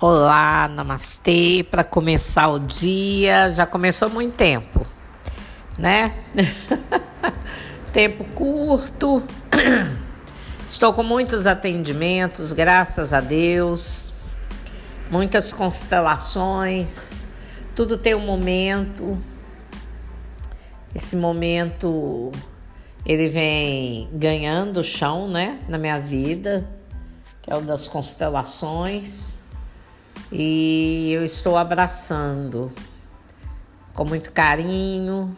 Olá, namastê, para começar o dia. Já começou muito tempo, né? tempo curto. Estou com muitos atendimentos, graças a Deus. Muitas constelações. Tudo tem um momento. Esse momento ele vem ganhando chão, né, na minha vida, que é o das constelações e eu estou abraçando com muito carinho.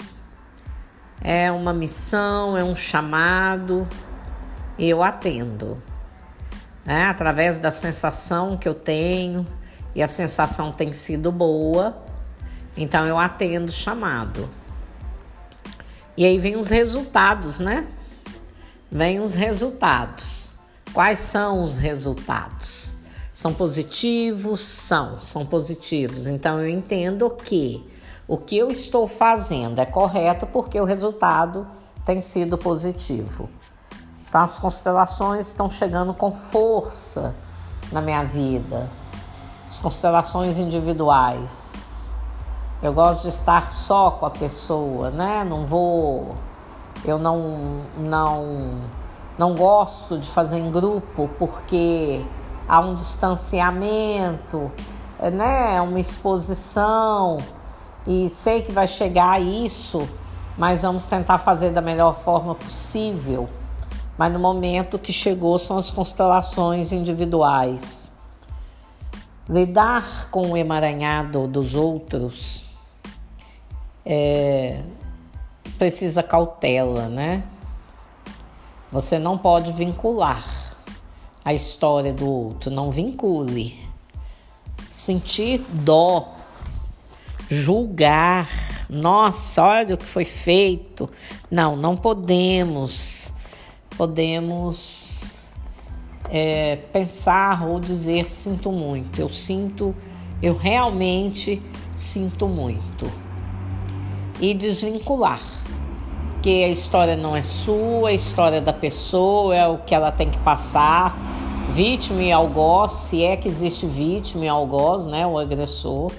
É uma missão, é um chamado eu atendo. Né? Através da sensação que eu tenho, e a sensação tem sido boa, então eu atendo o chamado. E aí vem os resultados, né? Vem os resultados. Quais são os resultados? São positivos? São, são positivos. Então eu entendo que o que eu estou fazendo é correto porque o resultado tem sido positivo. Então as constelações estão chegando com força na minha vida. As constelações individuais. Eu gosto de estar só com a pessoa, né? Não vou eu não não não gosto de fazer em grupo porque há um distanciamento, né, uma exposição e sei que vai chegar a isso, mas vamos tentar fazer da melhor forma possível. Mas no momento que chegou são as constelações individuais. Lidar com o emaranhado dos outros é, precisa cautela, né? Você não pode vincular a história do outro, não vincule. Sentir dó, julgar, nossa, olha o que foi feito. Não, não podemos. Podemos é, pensar ou dizer sinto muito. Eu sinto, eu realmente sinto muito. E desvincular. Que a história não é sua, a história é da pessoa, é o que ela tem que passar vítima e algoz, se é que existe vítima e algoz, né, o agressor.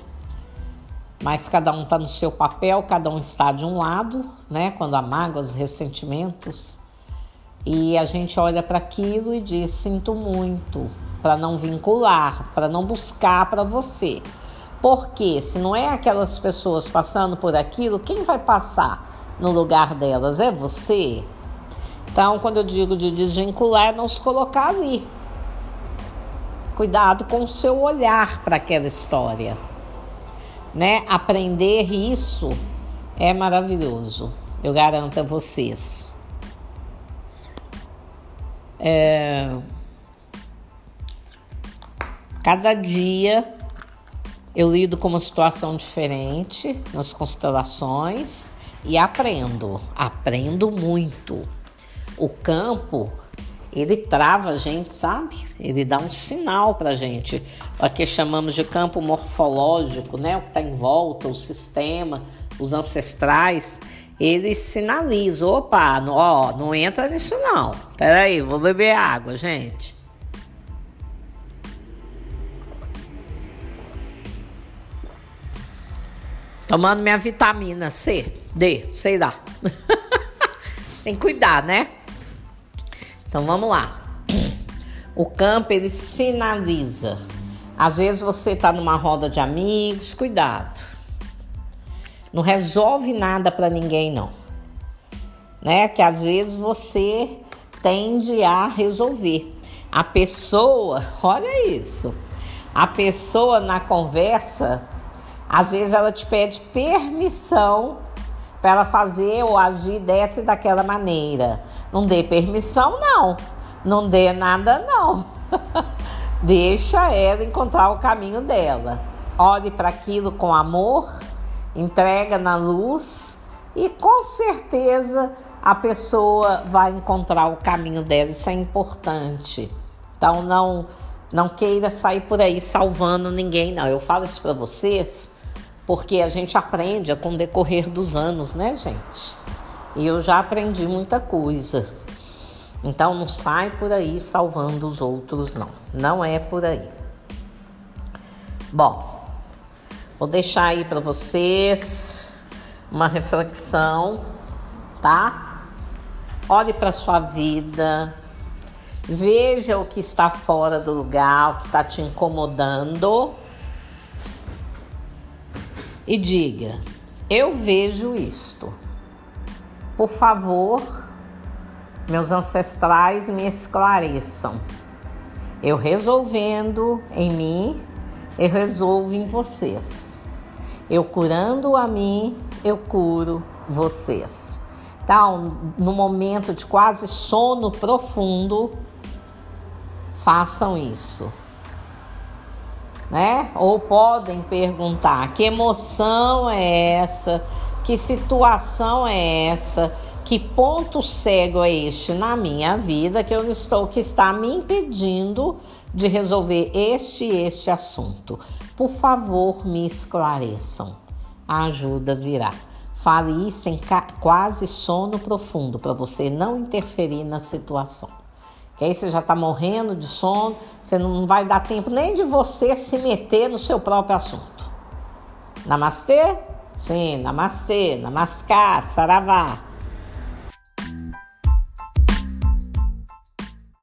Mas cada um está no seu papel, cada um está de um lado, né, quando há mágoas, ressentimentos. E a gente olha para aquilo e diz: sinto muito, para não vincular, para não buscar para você. Porque se não é aquelas pessoas passando por aquilo, quem vai passar no lugar delas? É você. Então, quando eu digo de desvincular, é não se colocar ali Cuidado com o seu olhar para aquela história. Né? Aprender isso é maravilhoso. Eu garanto a vocês. É... Cada dia eu lido com uma situação diferente nas constelações e aprendo, aprendo muito. O campo ele trava a gente, sabe? Ele dá um sinal para a gente, o que chamamos de campo morfológico, né? O que está em volta, o sistema, os ancestrais, eles sinalizam, opa, não, ó, não entra nisso não. Peraí, vou beber água, gente. Tomando minha vitamina C, D, sei lá. Tem que cuidar, né? Então vamos lá. O campo ele sinaliza. Às vezes você está numa roda de amigos, cuidado. Não resolve nada para ninguém não. Né? Que às vezes você tende a resolver. A pessoa, olha isso. A pessoa na conversa, às vezes ela te pede permissão para ela fazer ou agir dessa e daquela maneira. Não dê permissão, não. Não dê nada, não. Deixa ela encontrar o caminho dela. Olhe para aquilo com amor, entrega na luz e com certeza a pessoa vai encontrar o caminho dela. Isso é importante. Então não não queira sair por aí salvando ninguém, não. Eu falo isso para vocês porque a gente aprende com o decorrer dos anos, né, gente? E eu já aprendi muita coisa. Então não sai por aí salvando os outros, não. Não é por aí. Bom, vou deixar aí para vocês uma reflexão, tá? Olhe para sua vida, veja o que está fora do lugar, o que está te incomodando e diga: Eu vejo isto. Por favor, meus ancestrais me esclareçam. Eu resolvendo em mim, eu resolvo em vocês. Eu curando a mim, eu curo vocês. Então, no momento de quase sono profundo, façam isso. Né? Ou podem perguntar: que emoção é essa? Que situação é essa? Que ponto cego é este na minha vida que eu estou que está me impedindo de resolver este este assunto? Por favor, me esclareçam. A ajuda virá. Fale isso em quase sono profundo para você não interferir na situação. Que aí você já está morrendo de sono, você não vai dar tempo nem de você se meter no seu próprio assunto. Namastê? Sim, namastê, namaskar, saravá.